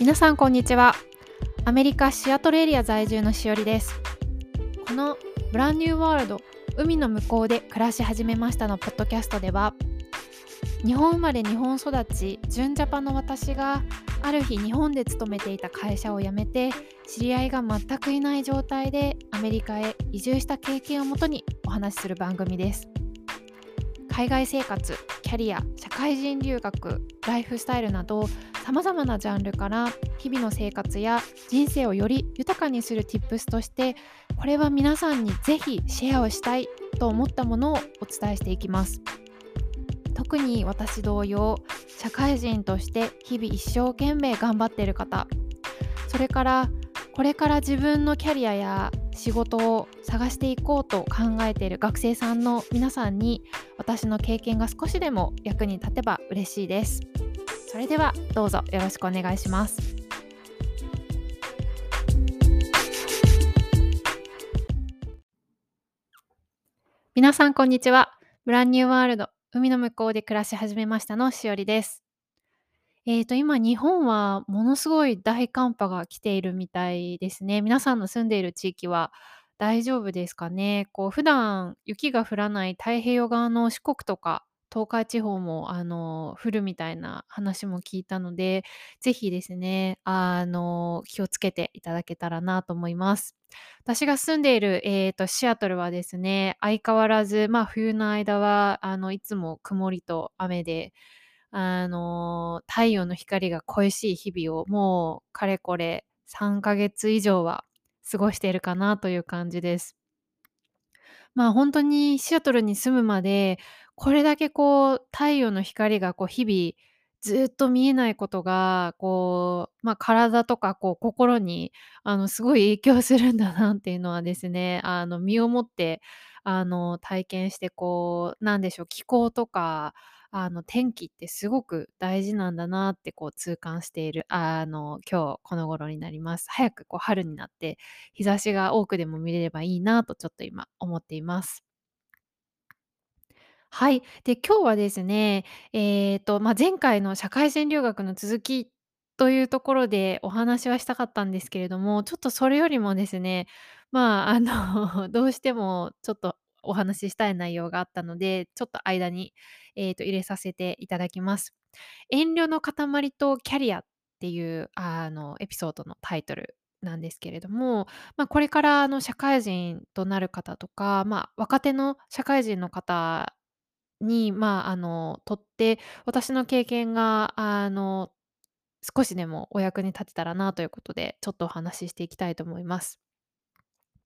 皆さんこんにちは。アメリカシアトルエリア在住のしおりです。このブランニューワールド海の向こうで暮らし始めましたのポッドキャストでは日本生まれ日本育ち純ジャパの私がある日日本で勤めていた会社を辞めて知り合いが全くいない状態でアメリカへ移住した経験をもとにお話しする番組です。海外生活キャリア社会人留学ライフスタイルなどさまざまなジャンルから日々の生活や人生をより豊かにする Tips としてこれは皆さんにぜひシェアをしたいと思ったものをお伝えしていきます。特に私同様社会人として日々一生懸命頑張っている方それからこれから自分のキャリアや仕事を探していこうと考えている学生さんの皆さんに私の経験が少しでも役に立てば嬉しいです。それではどうぞよろしくお願いします。皆さんこんにちは。ブランニューワールド海の向こうで暮らし始めましたのしおりです。えーと、今日本はものすごい大寒波が来ているみたいですね。皆さんの住んでいる地域は大丈夫ですかね？こう普段雪が降らない太平洋側の四国とか東海地方もあの降るみたいな話も聞いたので、ぜひですね、あの気をつけていただけたらなと思います。私が住んでいる、えーと、シアトルはですね、相変わらず、まあ、冬の間はあのいつも曇りと雨で、あの、太陽の光が恋しい日々をもうかれこれ3ヶ月以上は過ごしているかなという感じです。まあ、本当にシアトルに住むまで、これだけこう太陽の光がこう日々ずっと見えないことが、こう、まあ、体とかこう心にあのすごい影響するんだなっていうのはですね、あの身をもってあの体験してこう、なんでしょう、気候とかあの天気ってすごく大事なんだなってこう痛感しているあの今日この頃になります。早くこう春になって日差しが多くでも見れればいいなとちょっと今思っています。はい。で、今日はですね、えっと、まあ、前回の社会人留学の続きというところでお話はしたかったんですけれども、ちょっとそれよりもですね、まあ、あの どうしてもちょっとお話ししたい内容があったので、ちょっと間に、えっと、入れさせていただきます。遠慮の塊とキャリアっていう、あの、エピソードのタイトルなんですけれども、まあ、これからあの社会人となる方とか、まあ、若手の社会人の方に、まあ、あの、とって、私の経験が、あの、少しでもお役に立てたらなということで、ちょっとお話ししていきたいと思います。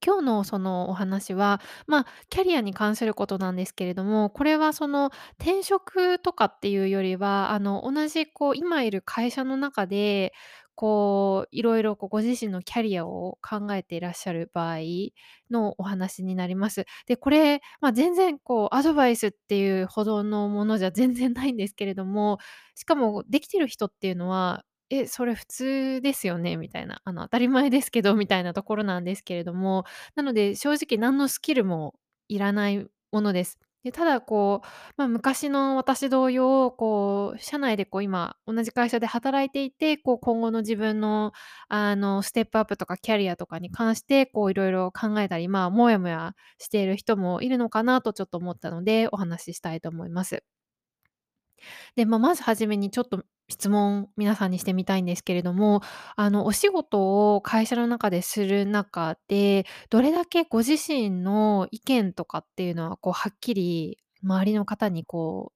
今日のそのお話は、まあ、キャリアに関することなんですけれども、これはその転職とかっていうよりは、あの、同じこう今いる会社の中で、こういろいろこうご自身のキャリアを考えていらっしゃる場合のお話になります。で、これ、まあ、全然こうアドバイスっていうほどのものじゃ全然ないんですけれども、しかもできてる人っていうのはえ、それ普通ですよね？みたいな、あの、当たり前ですけどみたいなところなんですけれども、なので正直何のスキルもいらないものです。で、ただこう、まあ、昔の私同様、こう、社内でこう今同じ会社で働いていて、こう今後の自分の、あの、ステップアップとかキャリアとかに関して、こういろいろ考えたり、まあ、もやもやしている人もいるのかなとちょっと思ったので、お話ししたいと思います。で、まあ、まず初めにちょっと質問皆さんにしてみたいんですけれども、あの、お仕事を会社の中でする中で、どれだけご自身の意見とかっていうのは、こう、はっきり周りの方にこ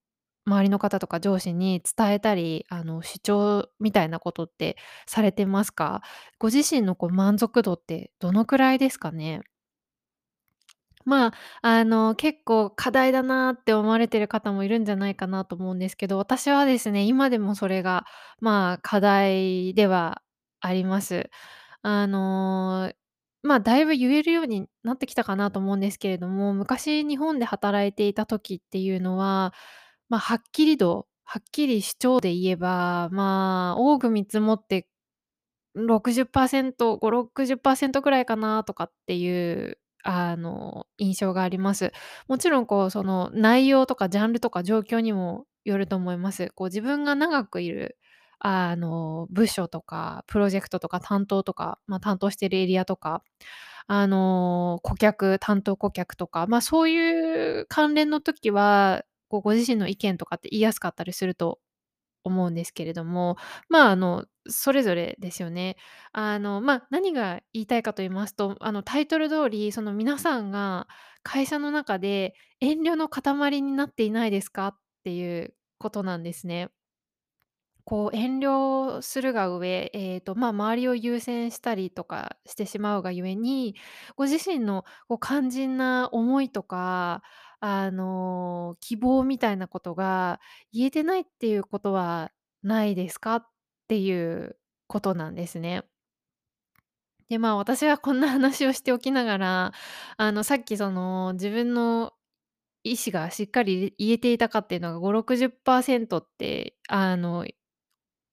う、周りの方とか上司に伝えたり、あの、主張みたいなことってされてますか？ご自身のこう満足度ってどのくらいですかね？まあ、あの、結構課題だなって思われてる方もいるんじゃないかなと思うんですけど、私はですね、今でもそれが、まあ、課題ではあります。あの、まあ、だいぶ言えるようになってきたかなと思うんですけれども、昔日本で働いていた時っていうのは、まあ、はっきり度はっきり主張で言えば、まあ、多く見積もって60%、5、60%ぐらいかなとかっていうあの、印象があります。もちろんこう、その内容とかジャンルとか状況にもよると思います。こう自分が長くいる、あの、部署とかプロジェクトとか担当とか、ま、担当してるエリアとか、あの、顧客担当顧客とか、まあ、そういう関連の時は、こう、ご自身の意見とかって言いやすかったりすると思うんですけれども、まあ、あの、それぞれですよね。あの、ま、何が言いたいかと言いますと、あの、タイトル通り、その皆さんが会社の中で遠慮の塊になっていないですかっていうことなんですね。こう遠慮するが上、ええと、ま、周りを優先したりとかしてしまうがゆえに、ご自身のこう肝心な思いとか、あの、希望みたいなことが言えてないっていうことはないですか？っていうことなんですね。で、まあ、私はこんな話をしておきながら、あの、さっきその自分の意思がしっかり言えていたかっていうのが5、60%って、あの、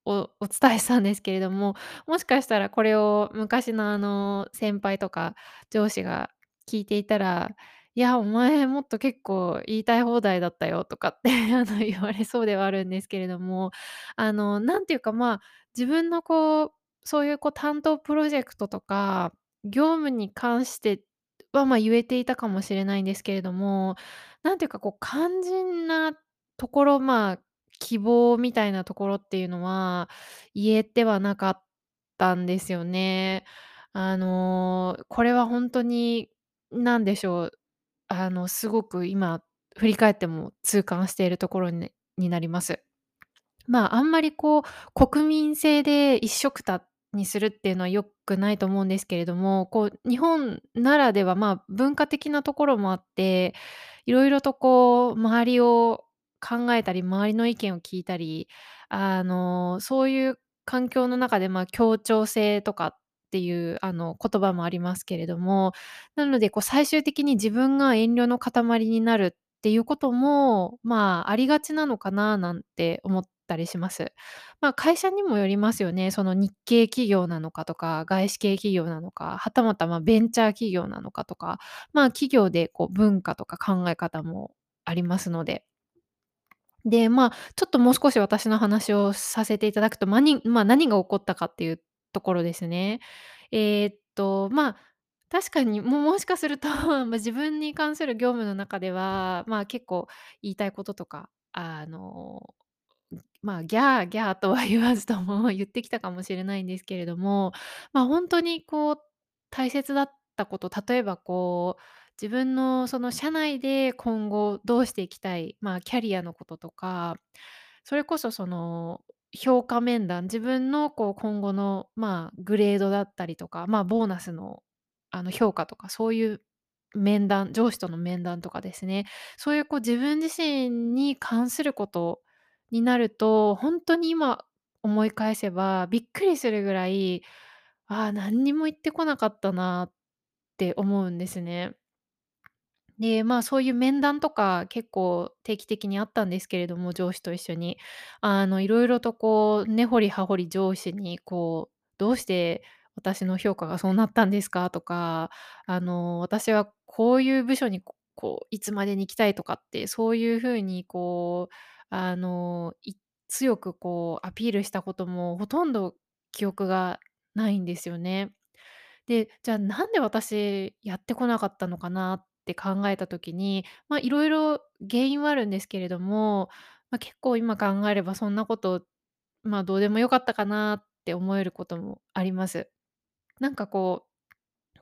おお伝えしたんですけれども、もしかしたらこれを昔のあの、先輩とか上司が聞いていたら、「いや、お前もっと結構言いたい放題だったよ」とかって あの、言われそうではあるんですけれども、あの、なんていうか、まあ、自分のこう、そういうこう担当プロジェクトとか、業務に関しては、ま、言えていたかもしれないんですけれども、なんていうかこう肝心なところ、まあ、希望みたいなところっていうのは言えてはなかったんですよね。あの、これはほんとに何でしょう、あの、すごく今振り返っても痛感しているところにになります。まあ、あんまりこう、国民性で一緒くたにするっていうのは良くないと思うんですけれども、こう、日本ならでは、まあ、文化的なところもあって、色々とこう周りを考えたり、周りの意見を聞いたり、あの、そういう環境の中で、まあ、協調性とかっていうあの、言葉もありますけれども、なのでこう最終的に自分が遠慮の塊になるっていうことも、まあ、ありがちなのかななんて思ったりします。まあ、会社にもよりますよね。その日系企業なのかとか、外資系企業なのか、はたまた、ま、ベンチャー企業なのかとか、まあ、企業でこう文化とか考え方もありますので。で、まあ、ちょっともう少し私の話をさせていただくと、まにま、何が起こったかっていうところですね。えっと、まあ、確かに、も もしかすると、まあ、自分に関する業務の中では、まあ、結構言いたいこととか、あの、まあ、ギャーギャーとは言わずとも 言ってきたかもしれないんですけれども、ま、ほんとにこう大切だったこと、例えばこう、自分のその社内で今後どうしていきたい、まあ、キャリアのこととか、それこそその評価面談、自分のこう今後の、まあ、グレードだったりとか、まあ、ボーナスのあの、評価とかそういう面談上司との面談とかですね、そういうこう自分自身に関することになると、ほんとに今思い返せばびっくりするぐらい、ああ、何にも言ってこなかったなって思うんですね。で、まあ、そういう面談とか結構定期的にあったんですけれども、上司と一緒に。あの、色々とこう根掘り葉掘り上司にこう「どうして私の評価がそうなったんですか？」とか、あの「私はこういう部署にこういつまでに行きたい」とかって、そういう風にこう、あの、強くこうアピールしたこともほとんど記憶がないんですよね。で、じゃあなんで私やってこなかったのかなっって考えた時に、ま、色々原因はあるんですけれども、ま、結構今考えればそんなこと、まあ、どうでもよかったかなって思えることもあります。なんかこう、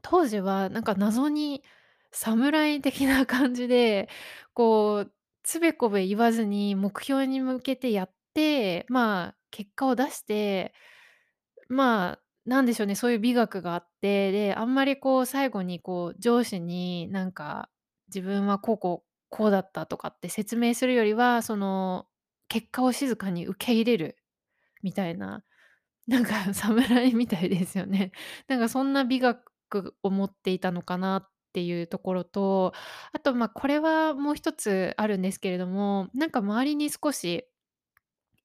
当時はなんか謎に侍的な感じで、こうつべこべ言わずに目標に向けてやって、まあ、結果を出して、まあ、なんでしょうね、そういう美学があって、で、あんまりこう最後にこう上司になんか自分はこうこう、こうだったとかって説明するよりは、その結果を静かに受け入れるみたいな、なんか 侍みたいですよね。なんかそんな美学を持っていたのかなっていうところと、あと、まあ、これはもう一つあるんですけれども、なんか周りに少し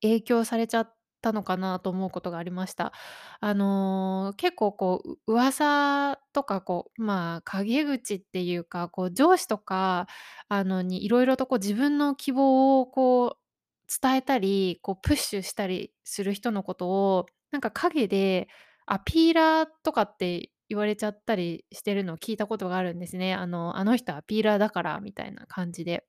影響されちゃったのかなと思うことがありました。あの、結構こう、う噂とかこう、まあ、陰口っていうか、こう上司とか、あの、に色々とこう自分の希望をこう伝えたり、こうプッシュしたりする人のことを、なんか陰でアピーラーとかって言われちゃったりしてるのを聞いたことがあるんですね。あの、あの人アピーラーだからみたいな感じで。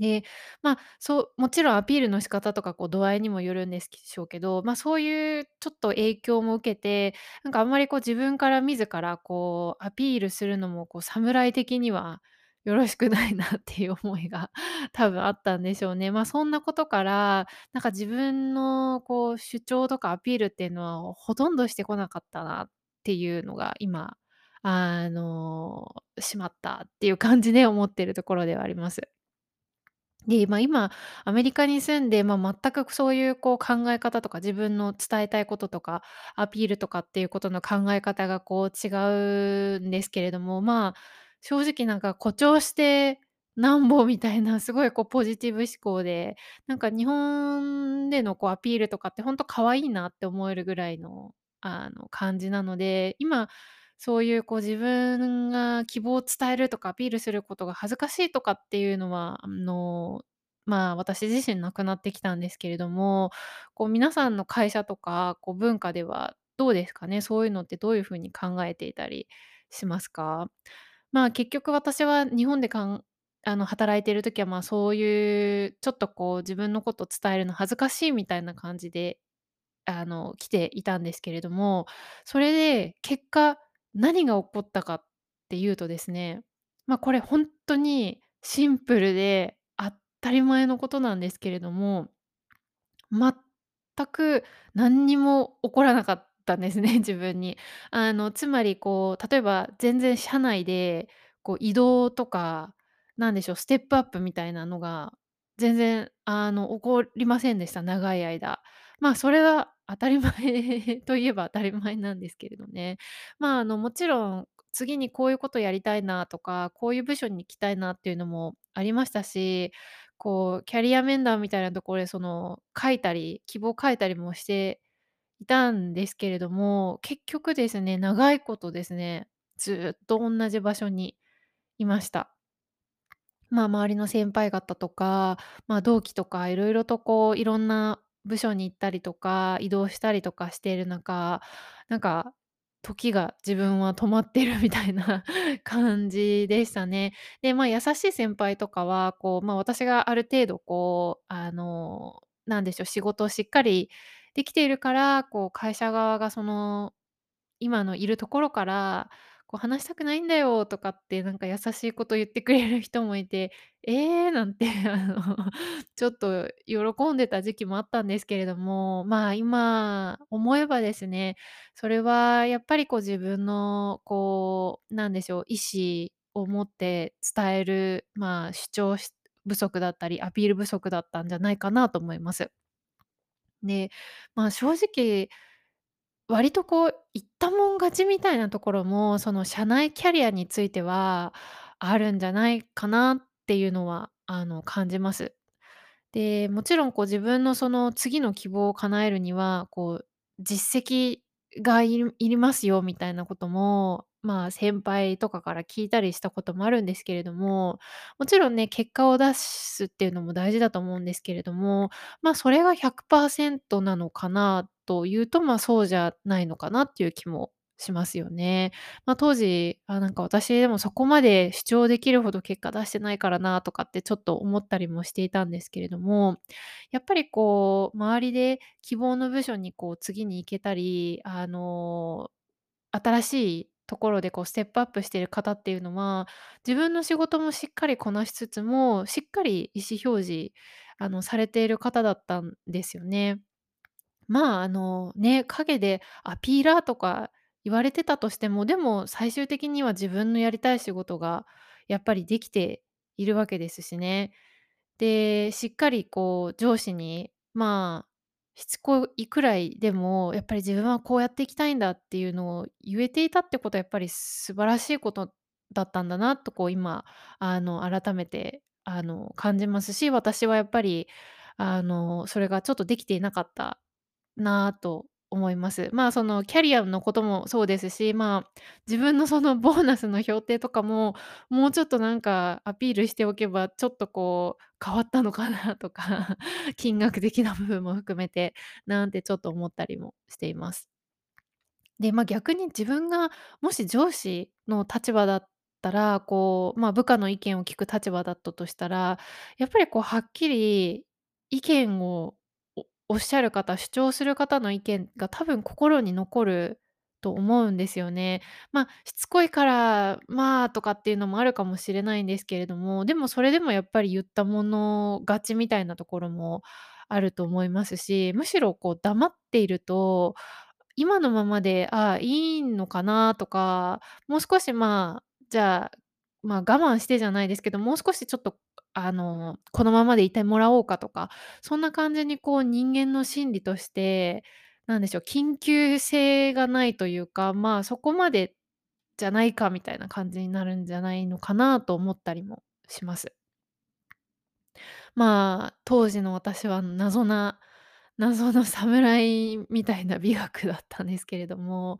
で、まあ、そう、もちろんアピールの仕方とか、こう、度合いにもよるんですしょうけど、まあ、そういうちょっと影響も受けて、なんかあんまりこう自分から自らこうアピールするのも、こう侍的にはよろしくないなっていう思いが 多分あったんでしょうね。ま、そんなことから、なんか自分のこう主張とかアピールっていうのはほとんどしてこなかったなっていうのが今、あの、しまったっていう感じで思ってるところではあります。で、ま、今アメリカに住んで、ま、全くそういうこう考え方とか、自分の伝えたいこととか、アピールとかっていうことの考え方がこう違うんですけれども、まあ、正直なんか誇張してなんぼみたいなすごいこうポジティブ思考で、なんか日本でのこうアピールとかってほんと可愛いなって思えるぐらいの、あの、感じなので、今そういうこう自分が希望を伝えるとかアピールすることが恥ずかしいとかっていうのは、あの、まあ、私自身なくなってきたんですけれども、こう皆さんの会社とか、こう文化ではどうですかね？そういうのってどういう風に考えていたりしますか？まあ、結局私は日本でかんあの、働いている時は、まあ、そういうちょっとこう自分のこと伝えるの恥ずかしいみたいな感じで、あの、来ていたんですけれども、それで結果何が起こったかっていうとですね、ま、これほんとにシンプルで当たり前のことなんですけれども、全く何にも起こらなかったんですね、自分に。あの、つまりこう、例えば全然社内でこう移動とか、なんでしょう、ステップアップみたいなのが全然あの、起こりませんでした、長い間。ま、それは当たり前 といえば当たり前なんですけれどね。まあ、あの、もちろん次にこういうことやりたいなとか、こういう部署に行きたいなっていうのもありましたし、こうキャリア面談みたいなところでその書いたり、希望書いたりもしていたんですけれども、結局ですね、長いことですね、ずっとおんなじ場所にいました。まあ、周りの先輩方とか、まあ、同期とか色々とこう、いろんな部署に行ったりとか、異動したりとかしている中、なんか時が自分は止まってるみたいな 感じでしたね。で、まあ、優しい先輩とかは、こう、まあ、私がある程度こう、あの、なんでしょう、仕事をしっかりできているから、こう会社側がその、今のいるところからこう「話したくないんだよ」とかってなんか優しいこと言ってくれる人もいて、「ええ！」なんて あの、ちょっと喜んでた時期もあったんですけれども、まあ、今思えばですね、それはやっぱりこう自分のこう、なんでしょう、意思を持って伝える、まあ、主張不足だったり、アピール不足だったんじゃないかなと思います。で、まあ、正直割とこう、言ったもん勝ちみたいなところも、その社内キャリアについてはあるんじゃないかなっていうのは、あの、感じます。で、もちろんこう自分のその次の希望を叶えるには、こう実績がいるいりますよみたいなことも、まあ、先輩とかから聞いたりしたこともあるんですけれども、もちろんね、結果を出すっていうのも大事だと思うんですけれども、まあ、それが100%なのかなというと、まあ、そうじゃないのかなっていう気もしますよね。ま、当時、あ、なんか私でもそこまで主張できるほど結果出してないからなとかってちょっと思ったりもしていたんですけれども、やっぱりこう周りで希望の部署にこう次に行けたり、あの、新しいところでこうステップアップしている方っていうのは、自分の仕事もしっかりこなしつつも、しっかり意思表示、あの、されている方だったんですよね。まあ、あの、ね、陰でアピーラーとか言われてたとしても、でも最終的には自分のやりたい仕事がやっぱりできているわけですしね。で、しっかりこう上司に、まあ、しつこいくらいでも、やっぱり自分はこうやっていきたいんだっていうのを言えていたってことはやっぱり素晴らしいことだったんだなとこう今、あの、改めて、あの、感じますし、私はやっぱり、あの、それがちょっとできていなかったなと思います。まあ、そのキャリアのこともそうですし、まあ、自分のそのボーナスの評定とかも、もうちょっとなんかアピールしておけば、ちょっとこう変わったのかなとか、金額的な部分も含めて、なんてちょっと思ったりもしています。で、まあ、逆に自分がもし上司の立場だったら、こう、まあ、部下の意見を聞く立場だったとしたら、やっぱりこうはっきり意見をおっしゃる方、主張する方の意見が多分心に残ると思うんですよね。ま、しつこいから、まあ、とかっていうのもあるかもしれないんですけれども、でもそれでもやっぱり言ったもの勝ちみたいなところもあると思いますし、むしろこう黙っていると今のままで、ああ、いいのかなとか、もう少し、まあ、じゃあ、まあ、我慢してじゃないですけど、もう少しちょっと、あの、このままでいてもらおうかとか、そんな感じにこう人間の心理として、なんでしょう、緊急性がないというか、まあ、そこまでじゃないかみたいな感じになるんじゃないのかなと思ったりもします。まあ、当時の私は謎な謎の侍みたいな美学だったんですけれども、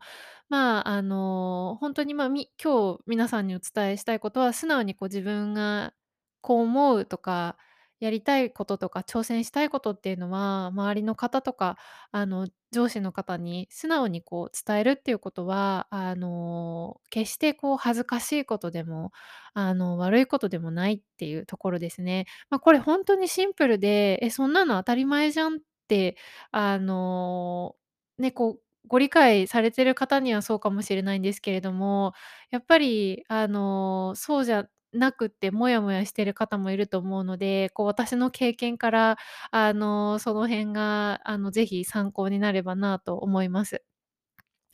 まあ、あの、ほんとに、ま、み今日皆さんにお伝えしたいことは、素直にこう自分がこう思うとか、やりたいこととか挑戦したいことっていうのは、周りの方とか、あの、上司の方に素直にこう伝えるっていうことは、あの、決してこう恥ずかしいことでも、あの、悪いことでもないっていうところですね。ま、これほんとにシンプルで、え、そんなの当たり前じゃんっ、あの、ね、こう、ご理解されてる方にはそうかもしれないんですけれども、やっぱり、あの、そうじゃなくってモヤモヤしてる方もいると思うので、こう私の経験から、あの、その辺が、あの、是非参考になればなと思います。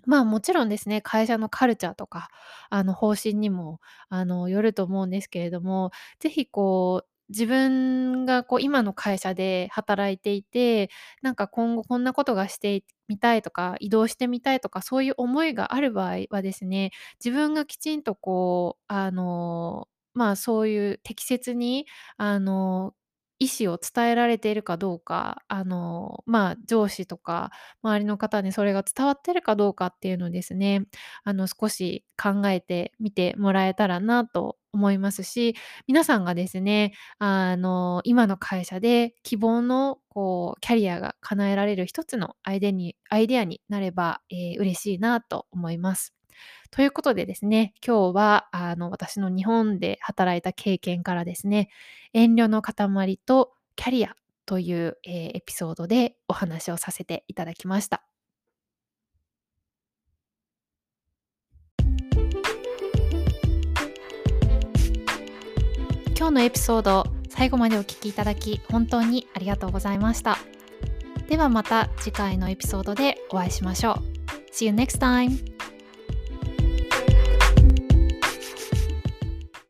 まあ、もちろんですね、会社のカルチャーとか、あの、方針にも、あの、よると思うんですけれども、是非こう、自分がこう今の会社で働いていて、なんか今後こんなことがしてみたいとか、移動してみたいとか、そういう思いがある場合はですね、自分がきちんとこう、あの、まあ、そういう適切に、あの、意思を伝えられているかどうか、あの、まあ、上司とか周りの方にそれが伝わってるかどうかっていうのをですね、あの、少し考えてみてもらえたらなと思いますし、皆さんがですね、あの、今の会社で希望のこうキャリアが叶えられる一つのアイデにアイデアになれば、ええ、嬉しいなと思います。ということでですね、今日は、あの、私の日本で働いた経験からですね、遠慮の塊とキャリアという、ええ、エピソードでお話をさせていただきました。今日のエピソード、最後までお聞きいただき、本当にありがとうございました。ではまた次回のエピソードでお会いしましょう。See you next time!